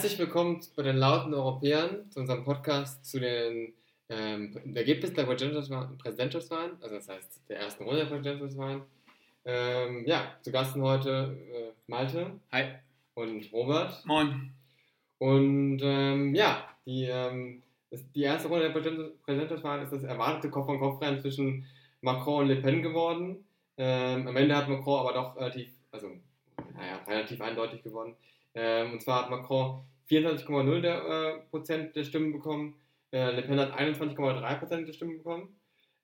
Herzlich willkommen bei den lauten Europäern zu unserem Podcast zu den ähm, Ergebnissen der Präsidentschaftswahlen, also das heißt der ersten Runde der Präsidentschaftswahlen. Ähm, ja, zu Gasten heute äh, Malte. Hi. Und Robert. Moin. Und ähm, ja, die, ähm, die erste Runde der Präsidentschaftswahlen ist das erwartete Kopf-an-Kopf-Rennen zwischen Macron und Le Pen geworden. Ähm, am Ende hat Macron aber doch relativ, also naja, relativ eindeutig gewonnen. Ähm, und zwar hat Macron 24,0 der, äh, der Stimmen bekommen, äh, Le Pen hat 21,3 Prozent der Stimmen bekommen.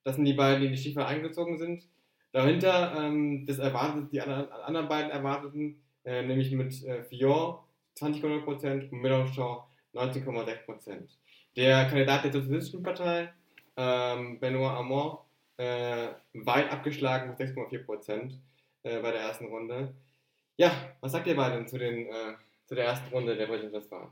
Das sind die beiden, die in die Stiefel eingezogen sind. Dahinter ähm, das erwartet, die anderen, anderen beiden erwarteten, äh, nämlich mit äh, Fillon 20,0 Prozent und Mélenchon 19,6 Prozent. Der Kandidat der Sozialistischen Partei, ähm, Benoit Hamon, äh, weit abgeschlagen mit 6,4 Prozent äh, bei der ersten Runde. Ja, was sagt ihr beiden zu, den, äh, zu der ersten Runde der Präsidentschaftswahl?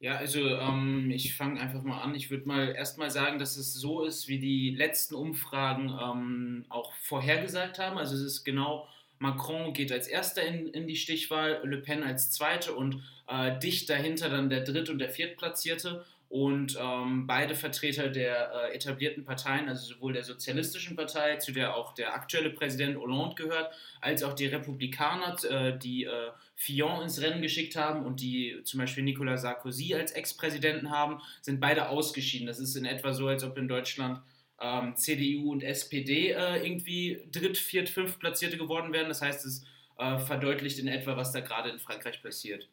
Ja, also ähm, ich fange einfach mal an. Ich würde mal erstmal sagen, dass es so ist, wie die letzten Umfragen ähm, auch vorhergesagt haben. Also es ist genau, Macron geht als erster in, in die Stichwahl, Le Pen als zweite und äh, dicht dahinter dann der dritt- und der viertplatzierte. Und ähm, beide Vertreter der äh, etablierten Parteien, also sowohl der Sozialistischen Partei, zu der auch der aktuelle Präsident Hollande gehört, als auch die Republikaner, äh, die äh, Fillon ins Rennen geschickt haben und die zum Beispiel Nicolas Sarkozy als Ex-Präsidenten haben, sind beide ausgeschieden. Das ist in etwa so, als ob in Deutschland ähm, CDU und SPD äh, irgendwie dritt, viert, fünf Platzierte geworden wären. Das heißt, es äh, verdeutlicht in etwa, was da gerade in Frankreich passiert.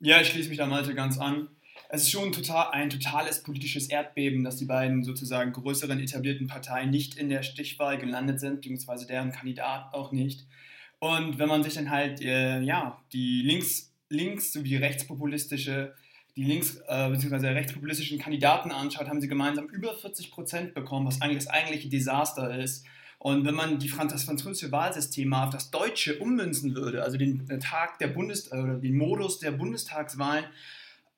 Ja, ich schließe mich da Malte ganz an es ist schon total, ein totales politisches Erdbeben, dass die beiden sozusagen größeren etablierten Parteien nicht in der Stichwahl gelandet sind, beziehungsweise deren Kandidat auch nicht. Und wenn man sich dann halt äh, ja, die links, links sowie rechtspopulistische, die links- äh, bzw. rechtspopulistischen Kandidaten anschaut, haben sie gemeinsam über 40 Prozent bekommen, was eigentlich das eigentliche Desaster ist. Und wenn man die, das französische Wahlsystem auf das deutsche ummünzen würde, also den äh, Tag der Bundes oder den Modus der Bundestagswahlen,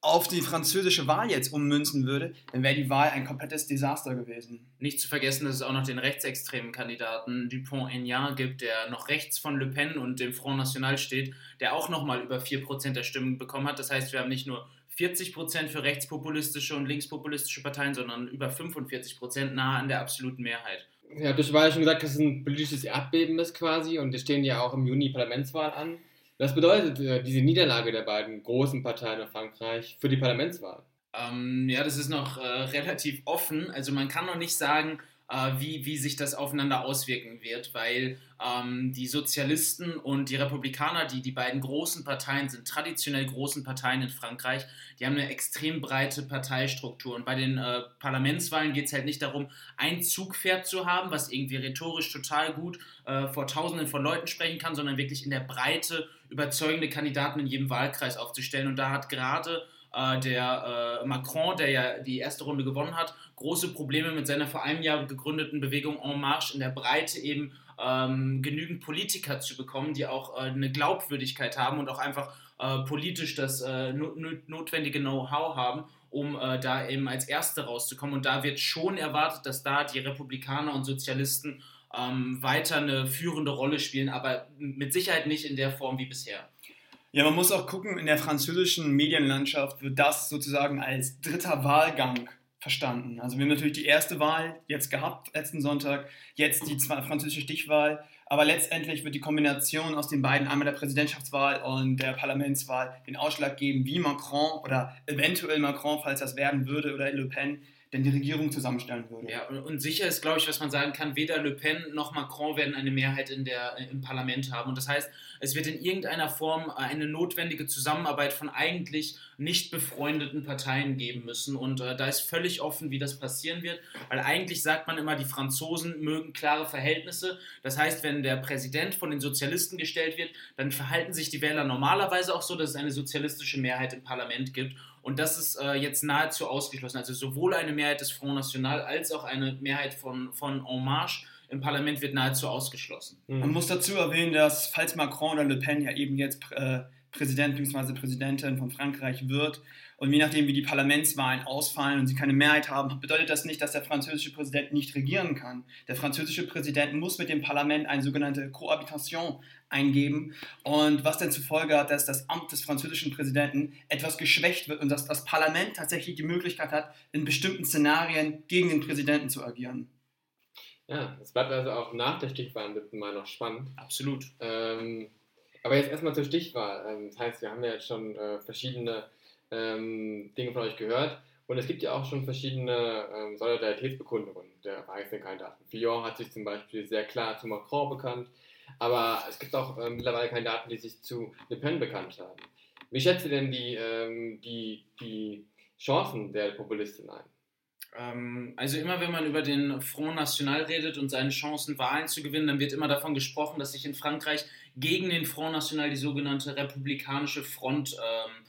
auf die französische Wahl jetzt ummünzen würde, dann wäre die Wahl ein komplettes Desaster gewesen. Nicht zu vergessen, dass es auch noch den rechtsextremen Kandidaten Dupont-Aignan gibt, der noch rechts von Le Pen und dem Front National steht, der auch nochmal über 4% der Stimmen bekommen hat. Das heißt, wir haben nicht nur 40% für rechtspopulistische und linkspopulistische Parteien, sondern über 45% nahe an der absoluten Mehrheit. Ja, du hast ja schon gesagt, dass es ein politisches Erdbeben ist quasi und es stehen ja auch im Juni Parlamentswahl an. Was bedeutet äh, diese Niederlage der beiden großen Parteien in Frankreich für die Parlamentswahl? Ähm, ja, das ist noch äh, relativ offen. Also man kann noch nicht sagen, wie, wie sich das aufeinander auswirken wird, weil ähm, die Sozialisten und die Republikaner, die die beiden großen Parteien sind, traditionell großen Parteien in Frankreich, die haben eine extrem breite Parteistruktur. Und bei den äh, Parlamentswahlen geht es halt nicht darum, ein Zugpferd zu haben, was irgendwie rhetorisch total gut äh, vor Tausenden von Leuten sprechen kann, sondern wirklich in der Breite überzeugende Kandidaten in jedem Wahlkreis aufzustellen. Und da hat gerade äh, der äh, Macron, der ja die erste Runde gewonnen hat, große Probleme mit seiner vor einem Jahr gegründeten Bewegung En Marche in der Breite eben ähm, genügend Politiker zu bekommen, die auch äh, eine Glaubwürdigkeit haben und auch einfach äh, politisch das äh, no notwendige Know-how haben, um äh, da eben als Erste rauszukommen. Und da wird schon erwartet, dass da die Republikaner und Sozialisten ähm, weiter eine führende Rolle spielen, aber mit Sicherheit nicht in der Form wie bisher. Ja, man muss auch gucken, in der französischen Medienlandschaft wird das sozusagen als dritter Wahlgang verstanden. Also wir haben natürlich die erste Wahl jetzt gehabt, letzten Sonntag, jetzt die französische Stichwahl, aber letztendlich wird die Kombination aus den beiden, einmal der Präsidentschaftswahl und der Parlamentswahl, den Ausschlag geben, wie Macron oder eventuell Macron, falls das werden würde, oder Le Pen denn die Regierung zusammenstellen würde. Ja, und sicher ist, glaube ich, was man sagen kann, weder Le Pen noch Macron werden eine Mehrheit in der, im Parlament haben. Und das heißt, es wird in irgendeiner Form eine notwendige Zusammenarbeit von eigentlich nicht befreundeten Parteien geben müssen. Und äh, da ist völlig offen, wie das passieren wird, weil eigentlich sagt man immer, die Franzosen mögen klare Verhältnisse. Das heißt, wenn der Präsident von den Sozialisten gestellt wird, dann verhalten sich die Wähler normalerweise auch so, dass es eine sozialistische Mehrheit im Parlament gibt. Und das ist äh, jetzt nahezu ausgeschlossen. Also sowohl eine Mehrheit des Front National als auch eine Mehrheit von, von En Marche im Parlament wird nahezu ausgeschlossen. Mhm. Man muss dazu erwähnen, dass falls Macron oder Le Pen ja eben jetzt äh, Präsident bzw. Präsidentin von Frankreich wird. Und je nachdem, wie die Parlamentswahlen ausfallen und sie keine Mehrheit haben, bedeutet das nicht, dass der französische Präsident nicht regieren kann. Der französische Präsident muss mit dem Parlament eine sogenannte Cohabitation eingeben. Und was dann zur Folge hat, dass das Amt des französischen Präsidenten etwas geschwächt wird und dass das Parlament tatsächlich die Möglichkeit hat, in bestimmten Szenarien gegen den Präsidenten zu agieren. Ja, es bleibt also auch nach der Stichwahl am 7. Mai noch spannend. Absolut. Ähm, aber jetzt erstmal zur Stichwahl. Ähm, das heißt, wir haben ja jetzt schon äh, verschiedene ähm, Dinge von euch gehört. Und es gibt ja auch schon verschiedene ähm, Solidaritätsbekundungen der einzelnen Kandidaten. Fillon hat sich zum Beispiel sehr klar zu Macron bekannt, aber es gibt auch ähm, mittlerweile Kandidaten, die sich zu Le Pen bekannt haben. Wie schätzt ihr denn die, ähm, die, die Chancen der Populistin ein? Ähm, also immer wenn man über den Front National redet und seine Chancen, Wahlen zu gewinnen, dann wird immer davon gesprochen, dass sich in Frankreich gegen den Front National die sogenannte Republikanische Front ähm,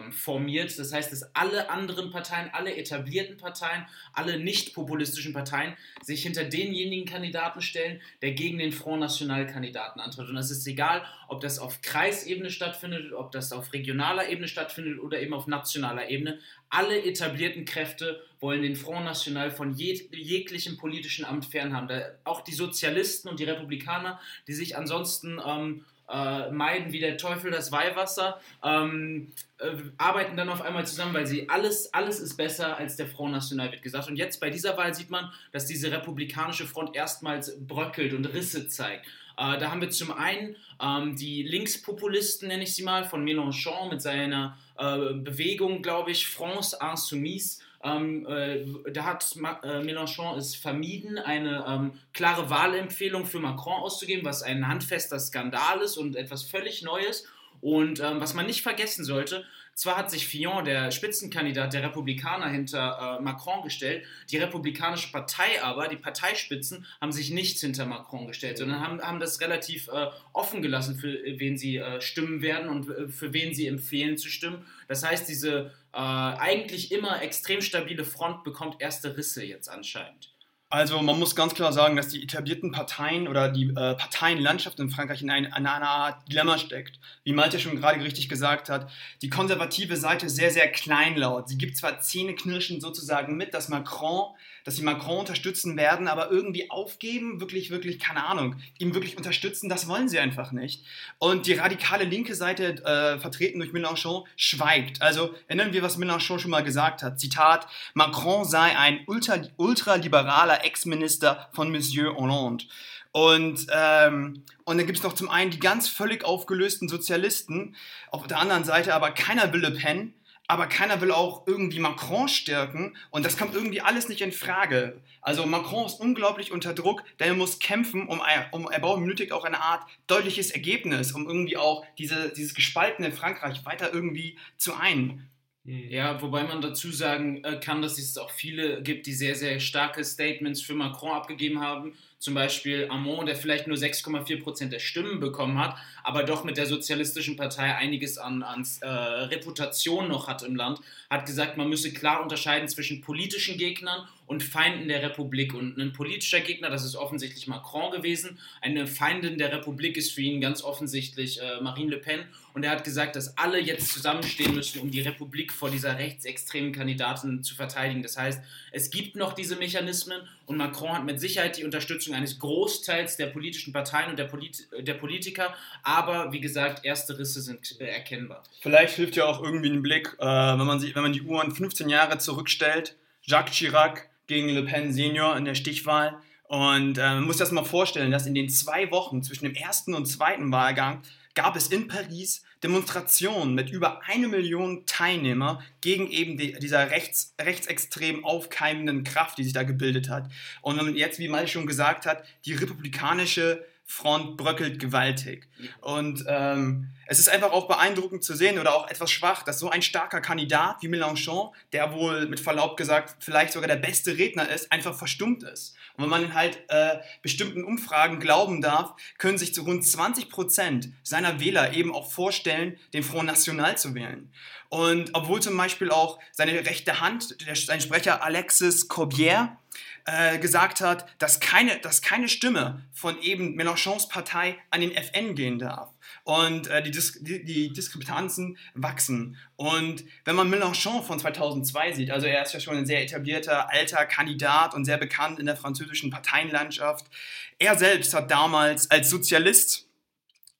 ähm, formiert. Das heißt, dass alle anderen Parteien, alle etablierten Parteien, alle nicht populistischen Parteien sich hinter denjenigen Kandidaten stellen, der gegen den Front National Kandidaten antritt. Und es ist egal, ob das auf Kreisebene stattfindet, ob das auf regionaler Ebene stattfindet oder eben auf nationaler Ebene. Alle etablierten Kräfte wollen den Front National von jeg jeglichem politischen Amt fernhaben. Da auch die Sozialisten und die Republikaner, die sich ansonsten ähm, äh, meiden wie der Teufel das Weihwasser, ähm, äh, arbeiten dann auf einmal zusammen, weil sie alles, alles ist besser als der Front National, wird gesagt. Und jetzt bei dieser Wahl sieht man, dass diese republikanische Front erstmals bröckelt und Risse zeigt. Äh, da haben wir zum einen ähm, die Linkspopulisten, nenne ich sie mal, von Mélenchon mit seiner äh, Bewegung, glaube ich, France Insoumise ähm, äh, da hat äh, Mélenchon es vermieden, eine ähm, klare Wahlempfehlung für Macron auszugeben, was ein handfester Skandal ist und etwas völlig Neues. Und ähm, was man nicht vergessen sollte, zwar hat sich Fillon, der Spitzenkandidat der Republikaner, hinter äh, Macron gestellt, die Republikanische Partei aber, die Parteispitzen, haben sich nicht hinter Macron gestellt, sondern haben, haben das relativ äh, offen gelassen, für wen sie äh, stimmen werden und äh, für wen sie empfehlen zu stimmen. Das heißt, diese äh, eigentlich immer extrem stabile Front bekommt erste Risse jetzt anscheinend. Also man muss ganz klar sagen, dass die etablierten Parteien oder die äh, Parteienlandschaft in Frankreich in, ein, in, einer Art Dilemma steckt. Wie Malte schon gerade richtig gesagt hat, die konservative Seite sehr, sehr kleinlaut. Sie gibt zwar zähneknirschend sozusagen mit, dass Macron, dass sie Macron unterstützen werden, aber irgendwie aufgeben, wirklich, wirklich, keine Ahnung, ihm wirklich unterstützen, das wollen sie einfach nicht. Und die radikale linke Seite, äh, vertreten durch Mélenchon, schweigt. Also erinnern wir, was Mélenchon schon mal gesagt hat. Zitat, Macron sei ein ultra, ultraliberaler Ex-Minister von Monsieur Hollande. Und, ähm, und dann gibt es noch zum einen die ganz völlig aufgelösten Sozialisten, auf der anderen Seite aber keiner will Le Pen, aber keiner will auch irgendwie Macron stärken und das kommt irgendwie alles nicht in Frage. Also Macron ist unglaublich unter Druck, denn er muss kämpfen, um, um er benötigt auch eine Art deutliches Ergebnis, um irgendwie auch diese, dieses gespaltene Frankreich weiter irgendwie zu ein. Mhm. Ja, wobei man dazu sagen äh, kann, dass es auch viele gibt, die sehr, sehr starke Statements für Macron abgegeben haben. Zum Beispiel Amon, der vielleicht nur 6,4% der Stimmen bekommen hat, aber doch mit der Sozialistischen Partei einiges an, an äh, Reputation noch hat im Land, hat gesagt, man müsse klar unterscheiden zwischen politischen Gegnern und Feinden der Republik. Und ein politischer Gegner, das ist offensichtlich Macron gewesen. Eine Feindin der Republik ist für ihn ganz offensichtlich äh, Marine Le Pen. Und er hat gesagt, dass alle jetzt zusammenstehen müssen, um die Republik vor dieser rechtsextremen Kandidatin zu verteidigen. Das heißt, es gibt noch diese Mechanismen und Macron hat mit Sicherheit die Unterstützung eines Großteils der politischen Parteien und der, Polit der Politiker. Aber wie gesagt, erste Risse sind äh, erkennbar. Vielleicht hilft ja auch irgendwie ein Blick, äh, wenn, man sich, wenn man die Uhren 15 Jahre zurückstellt. Jacques Chirac gegen Le Pen Senior in der Stichwahl. Und äh, man muss das mal vorstellen, dass in den zwei Wochen zwischen dem ersten und zweiten Wahlgang gab es in Paris Demonstrationen mit über eine Million Teilnehmer gegen eben die, dieser rechts, rechtsextrem aufkeimenden Kraft, die sich da gebildet hat. Und wenn man jetzt, wie Mal schon gesagt hat, die republikanische Front bröckelt gewaltig. Und ähm, es ist einfach auch beeindruckend zu sehen oder auch etwas schwach, dass so ein starker Kandidat wie Mélenchon, der wohl mit Verlaub gesagt vielleicht sogar der beste Redner ist, einfach verstummt ist. Und wenn man halt äh, bestimmten Umfragen glauben darf, können sich zu rund 20 Prozent seiner Wähler eben auch vorstellen, den Front National zu wählen. Und obwohl zum Beispiel auch seine rechte Hand, der, sein Sprecher Alexis Corbière, äh, gesagt hat, dass keine, dass keine Stimme von eben Mélenchons Partei an den FN gehen darf. Und äh, die, Dis die, die, Diskrepanzen wachsen. Und wenn man Mélenchon von 2002 sieht, also er ist ja schon ein sehr etablierter, alter Kandidat und sehr bekannt in der französischen Parteienlandschaft. Er selbst hat damals als Sozialist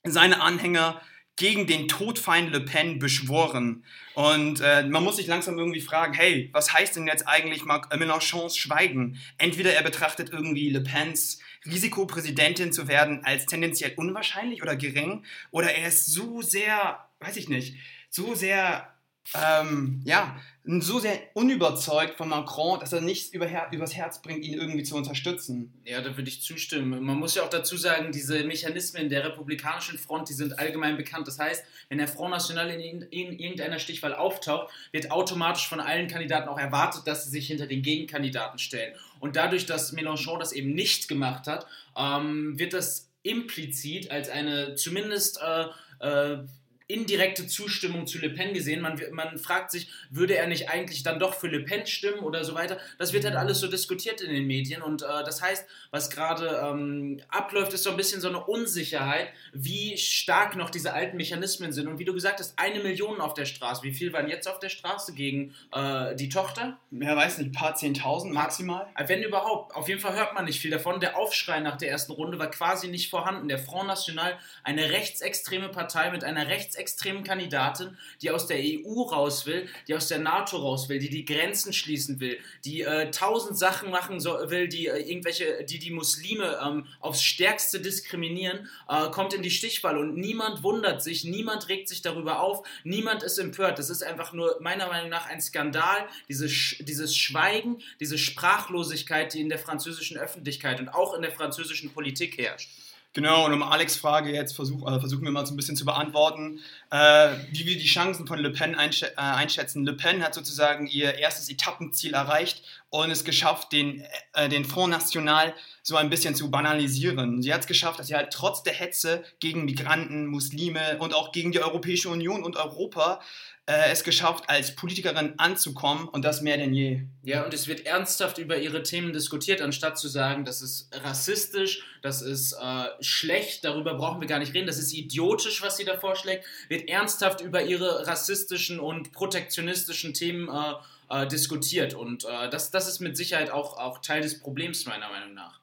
seine Anhänger gegen den Todfeind Le Pen beschworen. Und äh, man muss sich langsam irgendwie fragen, hey, was heißt denn jetzt eigentlich Mélenchons Schweigen? Entweder er betrachtet irgendwie Le Pens Risiko, Präsidentin zu werden, als tendenziell unwahrscheinlich oder gering, oder er ist so sehr, weiß ich nicht, so sehr ähm, ja, so sehr unüberzeugt von Macron, dass er nichts über Her übers Herz bringt, ihn irgendwie zu unterstützen. Ja, da würde ich zustimmen. Man muss ja auch dazu sagen, diese Mechanismen der republikanischen Front, die sind allgemein bekannt. Das heißt, wenn der Front National in, in irgendeiner Stichwahl auftaucht, wird automatisch von allen Kandidaten auch erwartet, dass sie sich hinter den Gegenkandidaten stellen. Und dadurch, dass Mélenchon das eben nicht gemacht hat, ähm, wird das implizit als eine zumindest äh, äh, indirekte Zustimmung zu Le Pen gesehen. Man, man fragt sich, würde er nicht eigentlich dann doch für Le Pen stimmen oder so weiter. Das wird halt alles so diskutiert in den Medien und äh, das heißt, was gerade ähm, abläuft, ist so ein bisschen so eine Unsicherheit, wie stark noch diese alten Mechanismen sind. Und wie du gesagt hast, eine Million auf der Straße. Wie viel waren jetzt auf der Straße gegen äh, die Tochter? Ja, weiß nicht, ein paar Zehntausend maximal? Äh, wenn überhaupt. Auf jeden Fall hört man nicht viel davon. Der Aufschrei nach der ersten Runde war quasi nicht vorhanden. Der Front National, eine rechtsextreme Partei mit einer rechtsextremen rechtsextremen Kandidatin, die aus der EU raus will, die aus der NATO raus will, die die Grenzen schließen will, die äh, tausend Sachen machen so, will, die äh, irgendwelche, die die Muslime ähm, aufs Stärkste diskriminieren, äh, kommt in die Stichwahl und niemand wundert sich, niemand regt sich darüber auf, niemand ist empört. Das ist einfach nur meiner Meinung nach ein Skandal, dieses, dieses Schweigen, diese Sprachlosigkeit, die in der französischen Öffentlichkeit und auch in der französischen Politik herrscht. Genau, und um Alex' Frage jetzt versuch, äh, versuchen wir mal so ein bisschen zu beantworten, äh, wie wir die Chancen von Le Pen einsch äh, einschätzen. Le Pen hat sozusagen ihr erstes Etappenziel erreicht und es geschafft, den, äh, den Front National so ein bisschen zu banalisieren. Sie hat es geschafft, dass sie halt trotz der Hetze gegen Migranten, Muslime und auch gegen die Europäische Union und Europa äh, es geschafft, als Politikerin anzukommen und das mehr denn je. Ja, und es wird ernsthaft über ihre Themen diskutiert, anstatt zu sagen, das ist rassistisch, das ist äh, schlecht, darüber brauchen wir gar nicht reden, das ist idiotisch, was sie da vorschlägt, wird ernsthaft über ihre rassistischen und protektionistischen Themen äh, äh, diskutiert. Und äh, das, das ist mit Sicherheit auch, auch Teil des Problems, meiner Meinung nach.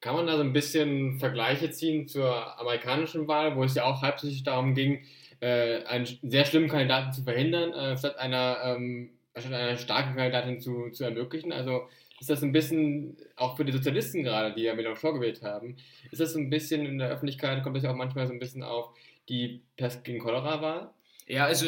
Kann man da so ein bisschen Vergleiche ziehen zur amerikanischen Wahl, wo es ja auch hauptsächlich darum ging, äh, einen sehr schlimmen Kandidaten zu verhindern, äh, statt einer, ähm, statt einer starken Kandidatin zu, zu ermöglichen. Also ist das ein bisschen, auch für die Sozialisten gerade, die ja Mélenchon gewählt haben, ist das ein bisschen in der Öffentlichkeit, kommt das ja auch manchmal so ein bisschen auf die Pest gegen Cholera-Wahl? Ja, also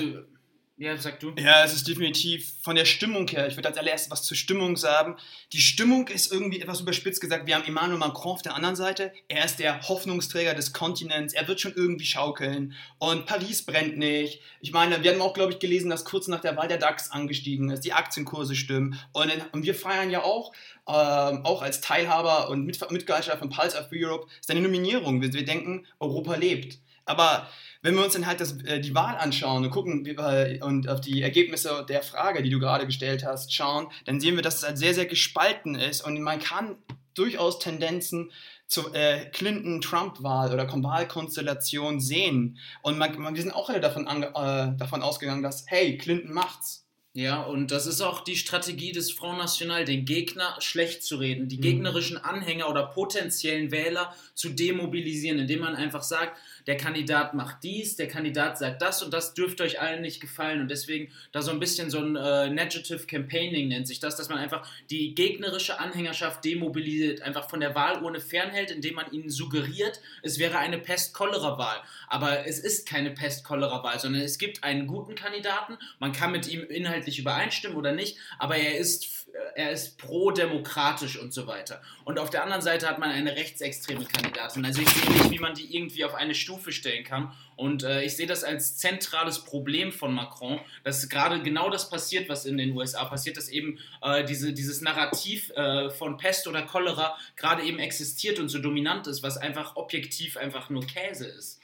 ja, sag du. Ja, es ist definitiv von der Stimmung her. Ich würde als allererstes was zur Stimmung sagen. Die Stimmung ist irgendwie etwas überspitzt gesagt. Wir haben Emmanuel Macron auf der anderen Seite. Er ist der Hoffnungsträger des Kontinents. Er wird schon irgendwie schaukeln. Und Paris brennt nicht. Ich meine, wir haben auch, glaube ich, gelesen, dass kurz nach der Wahl der DAX angestiegen ist. Die Aktienkurse stimmen. Und, in, und wir feiern ja auch, ähm, auch als Teilhaber und Mit Mitgesellschaft von Pulse of Europe, seine Nominierung. Wir, wir denken, Europa lebt. Aber wenn wir uns dann halt das, äh, die Wahl anschauen und gucken äh, und auf die Ergebnisse der Frage, die du gerade gestellt hast, schauen, dann sehen wir, dass es halt sehr, sehr gespalten ist und man kann durchaus Tendenzen zur äh, Clinton-Trump-Wahl oder Wahlkonstellation sehen. Und man, man, wir sind auch alle davon, äh, davon ausgegangen, dass, hey, Clinton macht's. Ja, und das ist auch die Strategie des Front National, den Gegner schlecht zu reden, die mhm. gegnerischen Anhänger oder potenziellen Wähler zu demobilisieren, indem man einfach sagt, der Kandidat macht dies, der Kandidat sagt das und das dürfte euch allen nicht gefallen. Und deswegen da so ein bisschen so ein äh, Negative Campaigning nennt sich das, dass man einfach die gegnerische Anhängerschaft demobilisiert, einfach von der Wahlurne fernhält, indem man ihnen suggeriert, es wäre eine Pest-Cholera-Wahl. Aber es ist keine Pest-Cholera-Wahl, sondern es gibt einen guten Kandidaten, man kann mit ihm inhaltlich übereinstimmen oder nicht, aber er ist er ist pro-demokratisch und so weiter. Und auf der anderen Seite hat man eine rechtsextreme Kandidatin. Also ich sehe nicht, wie man die irgendwie auf eine Stufe stellen kann. Und äh, ich sehe das als zentrales Problem von Macron, dass gerade genau das passiert, was in den USA passiert, dass eben äh, diese, dieses Narrativ äh, von Pest oder Cholera gerade eben existiert und so dominant ist, was einfach objektiv einfach nur Käse ist.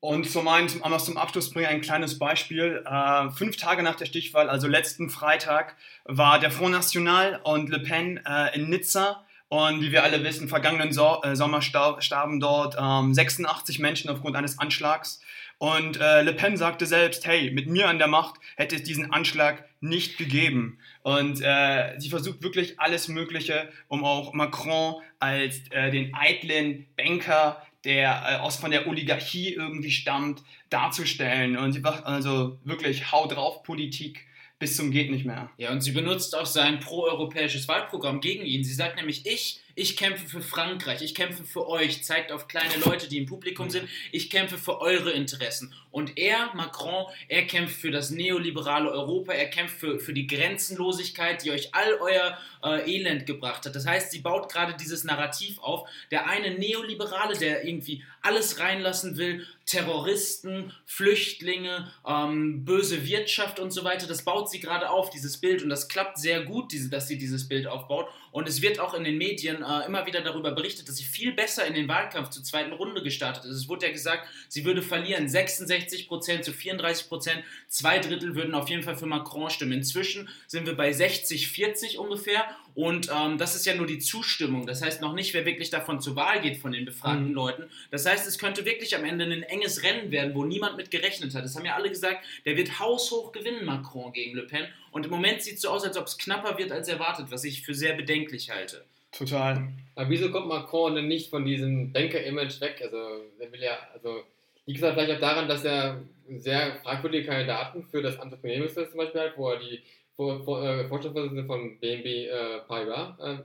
Und zum einen, zum, zum Abschluss bringe ich ein kleines Beispiel. Äh, fünf Tage nach der Stichwahl, also letzten Freitag, war der Front National und Le Pen äh, in Nizza Und wie wir alle wissen, vergangenen so äh, Sommer starben dort ähm, 86 Menschen aufgrund eines Anschlags. Und äh, Le Pen sagte selbst, hey, mit mir an der Macht hätte es diesen Anschlag nicht gegeben. Und äh, sie versucht wirklich alles Mögliche, um auch Macron als äh, den eitlen Banker, der äh, aus von der Oligarchie irgendwie stammt, darzustellen. Und sie macht also wirklich Hau drauf Politik bis zum geht nicht mehr. Ja, und sie benutzt auch sein proeuropäisches Wahlprogramm gegen ihn. Sie sagt nämlich, ich ich kämpfe für Frankreich, ich kämpfe für euch, zeigt auf kleine Leute, die im Publikum sind, ich kämpfe für eure Interessen. Und er, Macron, er kämpft für das neoliberale Europa, er kämpft für, für die Grenzenlosigkeit, die euch all euer äh, Elend gebracht hat. Das heißt, sie baut gerade dieses Narrativ auf. Der eine Neoliberale, der irgendwie alles reinlassen will, Terroristen, Flüchtlinge, ähm, böse Wirtschaft und so weiter, das baut sie gerade auf, dieses Bild. Und das klappt sehr gut, diese, dass sie dieses Bild aufbaut. Und es wird auch in den Medien äh, immer wieder darüber berichtet, dass sie viel besser in den Wahlkampf zur zweiten Runde gestartet ist. Es wurde ja gesagt, sie würde verlieren 66 Prozent zu 34 Prozent. Zwei Drittel würden auf jeden Fall für Macron stimmen. Inzwischen sind wir bei 60, 40 ungefähr. Und ähm, das ist ja nur die Zustimmung. Das heißt noch nicht, wer wirklich davon zur Wahl geht von den befragten mhm. Leuten. Das heißt, es könnte wirklich am Ende ein enges Rennen werden, wo niemand mit gerechnet hat. Das haben ja alle gesagt, der wird haushoch gewinnen, Macron gegen Le Pen. Und im Moment sieht es so aus, als ob es knapper wird als erwartet, was ich für sehr bedenklich halte. Total. Aber wieso kommt Macron denn nicht von diesem Banker-Image weg? Also, er will ja, also, liegt es halt vielleicht auch daran, dass er sehr fragwürdige Kandidaten für das Amt zum Beispiel hat, wo er die Vor Vor äh, Vorstandsvorsitzende von BNB äh, Paribas äh,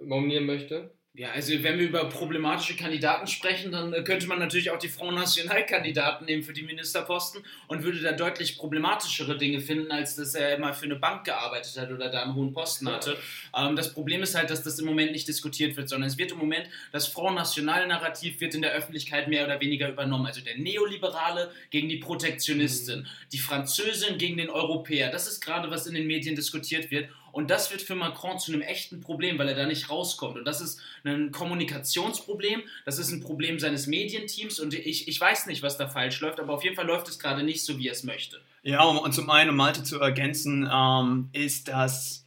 nominieren möchte? Ja, also wenn wir über problematische Kandidaten sprechen, dann äh, könnte man natürlich auch die Front National Kandidaten nehmen für die Ministerposten und würde da deutlich problematischere Dinge finden, als dass er immer für eine Bank gearbeitet hat oder da einen hohen Posten hatte. Ähm, das Problem ist halt, dass das im Moment nicht diskutiert wird, sondern es wird im Moment, das Front National Narrativ wird in der Öffentlichkeit mehr oder weniger übernommen. Also der Neoliberale gegen die Protektionistin, mhm. die Französin gegen den Europäer. Das ist gerade, was in den Medien diskutiert wird. Und das wird für Macron zu einem echten Problem, weil er da nicht rauskommt. Und das ist ein Kommunikationsproblem, das ist ein Problem seines Medienteams und ich, ich weiß nicht, was da falsch läuft, aber auf jeden Fall läuft es gerade nicht so, wie er es möchte. Ja, und zum einen, um Malte zu ergänzen, ähm, ist, dass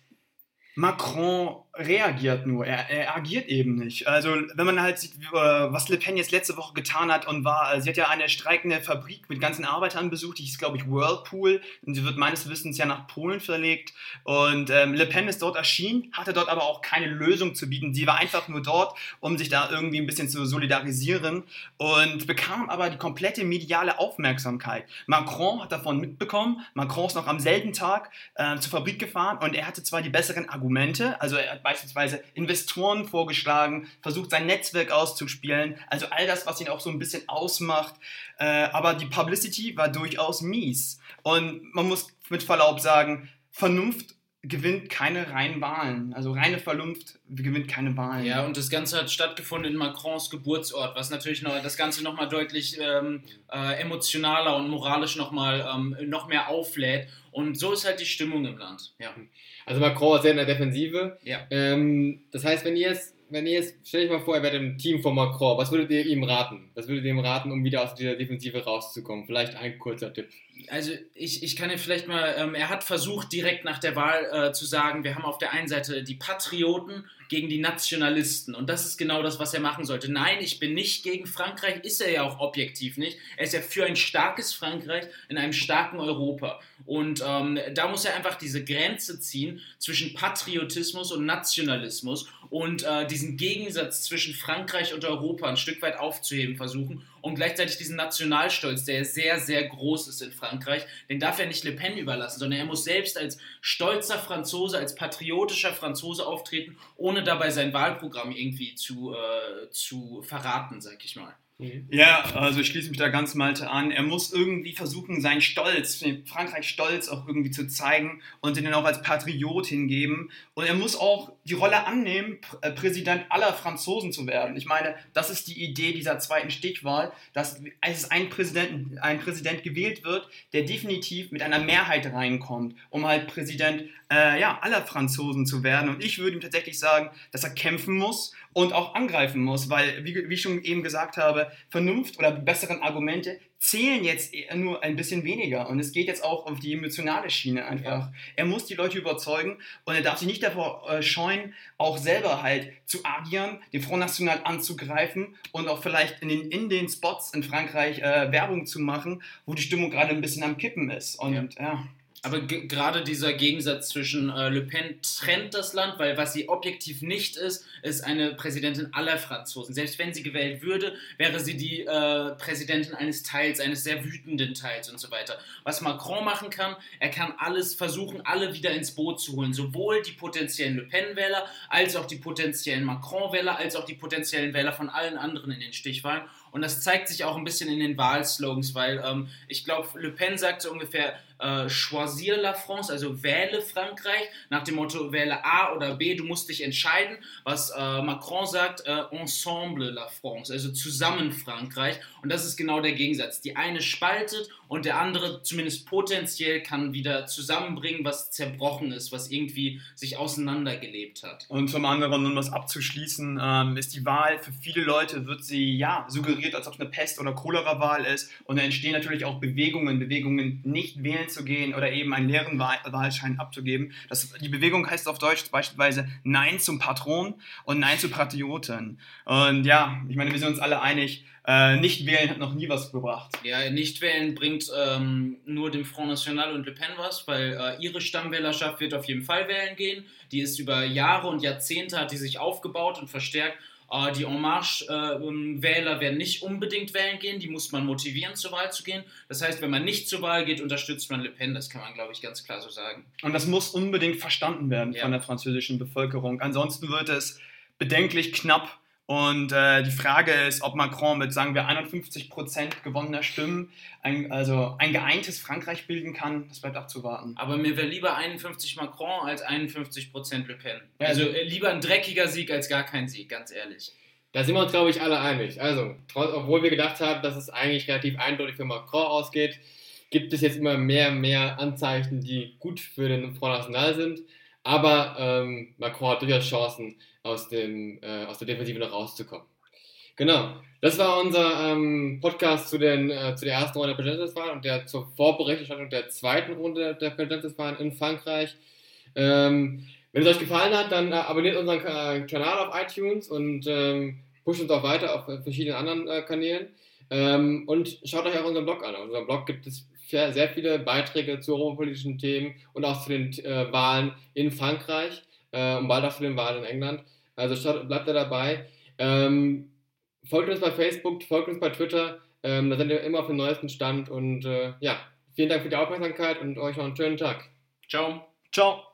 Macron reagiert nur, er, er, agiert eben nicht. Also wenn man halt sieht, äh, was Le Pen jetzt letzte Woche getan hat und war, sie hat ja eine streikende Fabrik mit ganzen Arbeitern besucht, die ist glaube ich Whirlpool und sie wird meines Wissens ja nach Polen verlegt und ähm, Le Pen ist dort erschienen, hatte dort aber auch keine Lösung zu bieten. Sie war einfach nur dort, um sich da irgendwie ein bisschen zu solidarisieren und bekam aber die komplette mediale Aufmerksamkeit. Macron hat davon mitbekommen, Macron ist noch am selben Tag äh, zur Fabrik gefahren und er hatte zwar die besseren Argumente, also er hat beispielsweise Investoren vorgeschlagen, versucht sein Netzwerk auszuspielen, also all das, was ihn auch so ein bisschen ausmacht. Äh, aber die Publicity war durchaus mies. Und man muss mit Verlaub sagen, Vernunft gewinnt keine reinen Wahlen. Also reine Vernunft gewinnt keine Wahlen. Ja, und das Ganze hat stattgefunden in Macrons Geburtsort, was natürlich noch, das Ganze nochmal deutlich ähm, äh, emotionaler und moralisch nochmal ähm, noch mehr auflädt. Und so ist halt die Stimmung im Land. Ja. Also Macron ist sehr in der Defensive. Ja. Ähm, das heißt, wenn ihr jetzt, wenn ihr jetzt, stell euch mal vor, ihr werdet im Team von Macron, was würdet ihr ihm raten? Was würdet ihr ihm raten, um wieder aus dieser Defensive rauszukommen? Vielleicht ein kurzer Tipp also ich, ich kann ja vielleicht mal, ähm, er hat versucht direkt nach der Wahl äh, zu sagen, wir haben auf der einen Seite die Patrioten gegen die Nationalisten und das ist genau das, was er machen sollte. Nein, ich bin nicht gegen Frankreich, ist er ja auch objektiv nicht. Er ist ja für ein starkes Frankreich in einem starken Europa und ähm, da muss er einfach diese Grenze ziehen zwischen Patriotismus und Nationalismus und äh, diesen Gegensatz zwischen Frankreich und Europa ein Stück weit aufzuheben versuchen und gleichzeitig diesen Nationalstolz, der sehr, sehr groß ist in Frankreich, den darf er nicht Le Pen überlassen, sondern er muss selbst als stolzer Franzose, als patriotischer Franzose auftreten, ohne dabei sein Wahlprogramm irgendwie zu, äh, zu verraten, sag ich mal. Mhm. Ja, also ich schließe mich da ganz Malte an. Er muss irgendwie versuchen, seinen Stolz, Frankreich Stolz auch irgendwie zu zeigen und den auch als Patriot hingeben. Und er muss auch die Rolle annehmen, äh, Präsident aller Franzosen zu werden. Ich meine, das ist die Idee dieser zweiten Stichwahl, dass es ein Präsident, ein Präsident gewählt wird, der definitiv mit einer Mehrheit reinkommt, um halt Präsident äh, ja, aller Franzosen zu werden. Und ich würde ihm tatsächlich sagen, dass er kämpfen muss und auch angreifen muss, weil, wie, wie ich schon eben gesagt habe, Vernunft oder besseren Argumente zählen jetzt nur ein bisschen weniger. Und es geht jetzt auch auf die emotionale Schiene einfach. Ja. Er muss die Leute überzeugen und er darf sich nicht davor äh, scheuen, auch selber halt zu agieren, den Front National anzugreifen und auch vielleicht in den, in den Spots in Frankreich äh, Werbung zu machen, wo die Stimmung gerade ein bisschen am Kippen ist. Und ja. ja. Aber gerade dieser Gegensatz zwischen äh, Le Pen trennt das Land, weil was sie objektiv nicht ist, ist eine Präsidentin aller Franzosen. Selbst wenn sie gewählt würde, wäre sie die äh, Präsidentin eines Teils, eines sehr wütenden Teils und so weiter. Was Macron machen kann, er kann alles versuchen, alle wieder ins Boot zu holen. Sowohl die potenziellen Le Pen-Wähler, als auch die potenziellen Macron-Wähler, als auch die potenziellen Wähler von allen anderen in den Stichwahlen. Und das zeigt sich auch ein bisschen in den Wahlslogans, weil ähm, ich glaube, Le Pen sagt so ungefähr äh, Choisir la France, also wähle Frankreich, nach dem Motto wähle A oder B, du musst dich entscheiden. Was äh, Macron sagt, äh, Ensemble la France, also zusammen Frankreich. Und das ist genau der Gegensatz. Die eine spaltet und der andere zumindest potenziell kann wieder zusammenbringen, was zerbrochen ist, was irgendwie sich auseinandergelebt hat. Und zum anderen, um das abzuschließen, ähm, ist die Wahl für viele Leute, wird sie ja suggeriert, als ob es eine Pest- oder Cholera-Wahl ist. Und da entstehen natürlich auch Bewegungen, Bewegungen nicht wählen zu gehen oder eben einen leeren Wahl Wahlschein abzugeben. Das, die Bewegung heißt auf Deutsch beispielsweise Nein zum Patron und Nein zu Patrioten. Und ja, ich meine, wir sind uns alle einig, äh, nicht wählen hat noch nie was gebracht. Ja, nicht wählen bringt ähm, nur dem Front National und Le Pen was, weil äh, ihre Stammwählerschaft wird auf jeden Fall wählen gehen. Die ist über Jahre und Jahrzehnte hat die sich aufgebaut und verstärkt. Äh, die En Marche-Wähler werden nicht unbedingt wählen gehen, die muss man motivieren, zur Wahl zu gehen. Das heißt, wenn man nicht zur Wahl geht, unterstützt man Le Pen, das kann man, glaube ich, ganz klar so sagen. Und das muss unbedingt verstanden werden ja. von der französischen Bevölkerung. Ansonsten wird es bedenklich knapp und äh, die Frage ist, ob Macron mit, sagen wir, 51 Prozent gewonnener Stimmen ein, also ein geeintes Frankreich bilden kann. Das bleibt abzuwarten. Aber mir wäre lieber 51 Macron als 51 Prozent Le Pen. Ja, also äh, lieber ein dreckiger Sieg als gar kein Sieg, ganz ehrlich. Da sind wir uns, glaube ich, alle einig. Also, obwohl wir gedacht haben, dass es eigentlich relativ eindeutig für Macron ausgeht, gibt es jetzt immer mehr und mehr Anzeichen, die gut für den Front National sind. Aber ähm, Macron hat durchaus Chancen, aus, dem, äh, aus der Defensive noch rauszukommen. Genau, das war unser ähm, Podcast zu, den, äh, zu der ersten Runde der Präsidentschaftswahlen und der zur Vorberichterstattung der zweiten Runde der Präsidentschaftswahlen in Frankreich. Ähm, wenn es euch gefallen hat, dann äh, abonniert unseren äh, Kanal auf iTunes und ähm, pusht uns auch weiter auf verschiedenen anderen äh, Kanälen. Ähm, und schaut euch auch unseren Blog an. Auf unserem Blog gibt es sehr viele Beiträge zu europapolitischen Themen und auch zu den äh, Wahlen in Frankreich äh, und bald auch zu den Wahlen in England. Also schaut, bleibt da dabei. Ähm, folgt uns bei Facebook, folgt uns bei Twitter. Ähm, da sind wir immer auf dem neuesten Stand. Und äh, ja, vielen Dank für die Aufmerksamkeit und euch noch einen schönen Tag. Ciao. Ciao.